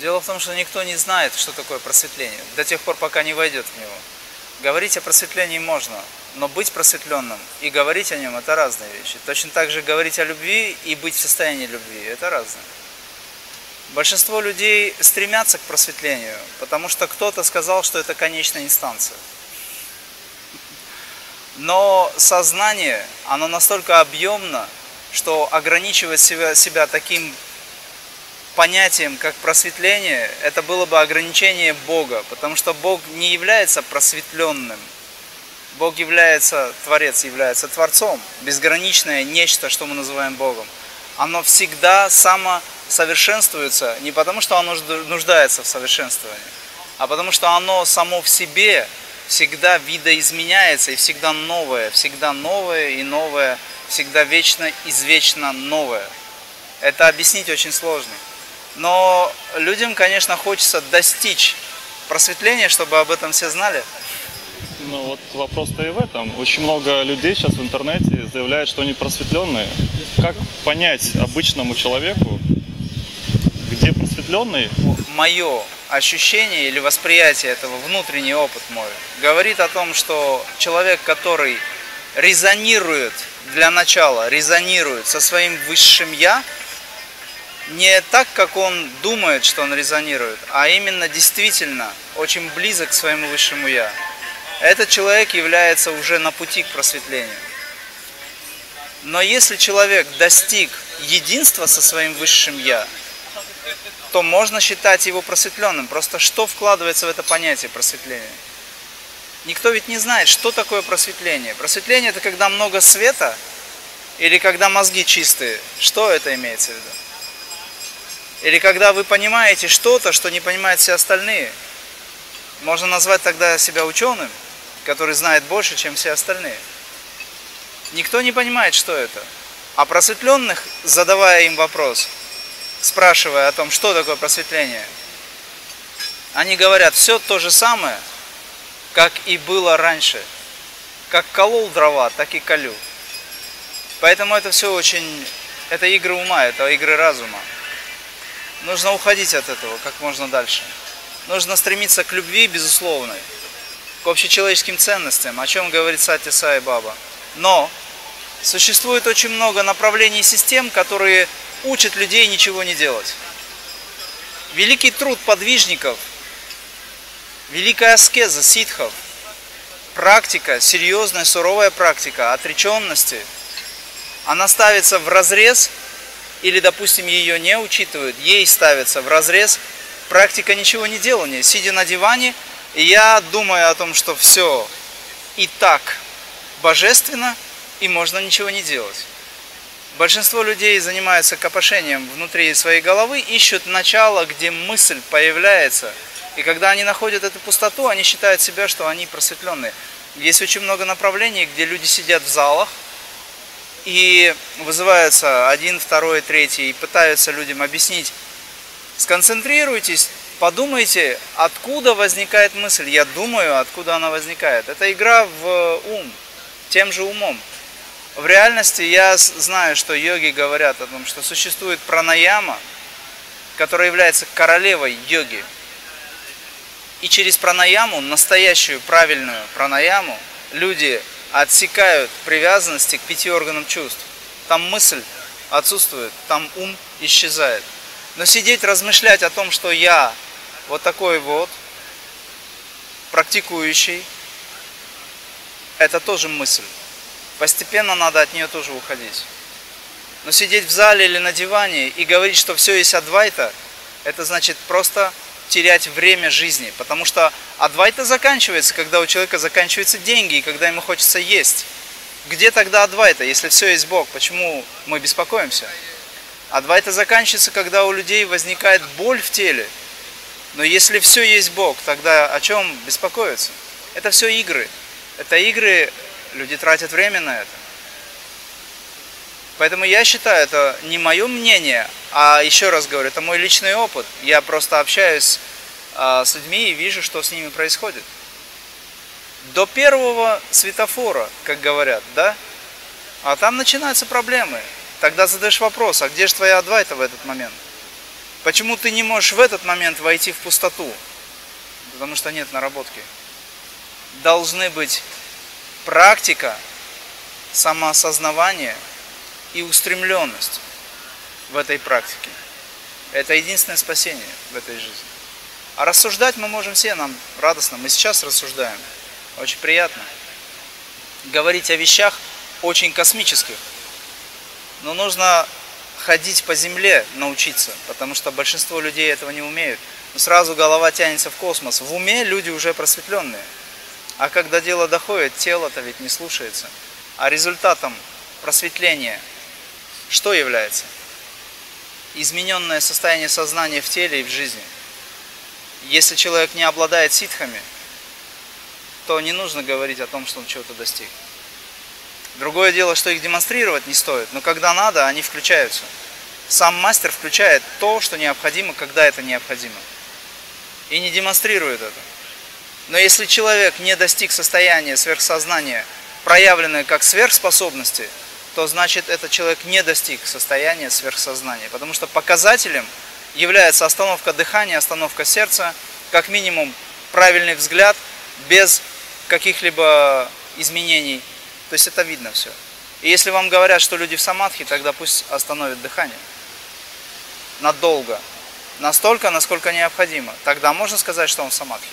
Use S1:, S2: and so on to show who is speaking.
S1: Дело в том, что никто не знает, что такое просветление, до тех пор, пока не войдет в него. Говорить о просветлении можно, но быть просветленным и говорить о нем – это разные вещи. Точно так же говорить о любви и быть в состоянии любви – это разное. Большинство людей стремятся к просветлению, потому что кто-то сказал, что это конечная инстанция. Но сознание, оно настолько объемно, что ограничивать себя, себя таким понятием, как просветление, это было бы ограничение Бога, потому что Бог не является просветленным. Бог является, Творец является Творцом, безграничное нечто, что мы называем Богом. Оно всегда самосовершенствуется не потому, что оно нуждается в совершенствовании, а потому что оно само в себе всегда видоизменяется и всегда новое, всегда новое и новое, всегда вечно, извечно новое. Это объяснить очень сложно. Но людям, конечно, хочется достичь просветления, чтобы об этом все знали.
S2: Ну вот вопрос-то и в этом. Очень много людей сейчас в интернете заявляют, что они просветленные. Как понять обычному человеку, где просветленный?
S1: Мое ощущение или восприятие этого, внутренний опыт мой, говорит о том, что человек, который резонирует для начала, резонирует со своим высшим «я», не так, как он думает, что он резонирует, а именно действительно очень близок к своему высшему Я. Этот человек является уже на пути к просветлению. Но если человек достиг единства со своим высшим Я, то можно считать его просветленным. Просто что вкладывается в это понятие просветления? Никто ведь не знает, что такое просветление. Просветление это когда много света или когда мозги чистые. Что это имеется в виду? Или когда вы понимаете что-то, что не понимают все остальные. Можно назвать тогда себя ученым, который знает больше, чем все остальные. Никто не понимает, что это. А просветленных, задавая им вопрос, спрашивая о том, что такое просветление, они говорят, все то же самое, как и было раньше. Как колол дрова, так и колю. Поэтому это все очень... Это игры ума, это игры разума. Нужно уходить от этого как можно дальше. Нужно стремиться к любви безусловной, к общечеловеческим ценностям, о чем говорит Сати Сай Баба. Но существует очень много направлений и систем, которые учат людей ничего не делать. Великий труд подвижников, великая аскеза ситхов, практика, серьезная, суровая практика отреченности, она ставится в разрез или, допустим, ее не учитывают, ей ставится в разрез практика ничего не делания. Сидя на диване, я думаю о том, что все и так божественно, и можно ничего не делать. Большинство людей занимаются копошением внутри своей головы, ищут начало, где мысль появляется. И когда они находят эту пустоту, они считают себя, что они просветленные. Есть очень много направлений, где люди сидят в залах, и вызываются один, второй, третий и пытаются людям объяснить, сконцентрируйтесь, подумайте, откуда возникает мысль. Я думаю, откуда она возникает. Это игра в ум, тем же умом. В реальности я знаю, что йоги говорят о том, что существует пранаяма, которая является королевой йоги. И через пранаяму, настоящую правильную пранаяму, люди отсекают привязанности к пяти органам чувств. Там мысль отсутствует, там ум исчезает. Но сидеть, размышлять о том, что я вот такой вот, практикующий, это тоже мысль. Постепенно надо от нее тоже уходить. Но сидеть в зале или на диване и говорить, что все есть адвайта, это значит просто терять время жизни, потому что адвайта заканчивается, когда у человека заканчиваются деньги и когда ему хочется есть. Где тогда адвайта, если все есть Бог? Почему мы беспокоимся? Адвайта заканчивается, когда у людей возникает боль в теле. Но если все есть Бог, тогда о чем беспокоиться? Это все игры. Это игры, люди тратят время на это. Поэтому я считаю, это не мое мнение, а еще раз говорю, это мой личный опыт. Я просто общаюсь а, с людьми и вижу, что с ними происходит. До первого светофора, как говорят, да? А там начинаются проблемы. Тогда задаешь вопрос, а где же твоя адвайта в этот момент? Почему ты не можешь в этот момент войти в пустоту? Потому что нет наработки. Должны быть практика, самоосознавание и устремленность в этой практике. Это единственное спасение в этой жизни. А рассуждать мы можем все, нам радостно. Мы сейчас рассуждаем. Очень приятно. Говорить о вещах очень космических. Но нужно ходить по земле, научиться, потому что большинство людей этого не умеют. Но сразу голова тянется в космос. В уме люди уже просветленные. А когда дело доходит, тело-то ведь не слушается. А результатом просветления что является? Измененное состояние сознания в теле и в жизни. Если человек не обладает ситхами, то не нужно говорить о том, что он чего-то достиг. Другое дело, что их демонстрировать не стоит, но когда надо, они включаются. Сам мастер включает то, что необходимо, когда это необходимо. И не демонстрирует это. Но если человек не достиг состояния сверхсознания, проявленное как сверхспособности, то значит этот человек не достиг состояния сверхсознания. Потому что показателем является остановка дыхания, остановка сердца, как минимум правильный взгляд, без каких-либо изменений. То есть это видно все. И если вам говорят, что люди в самадхи, тогда пусть остановят дыхание. Надолго. Настолько, насколько необходимо. Тогда можно сказать, что он в самадхи.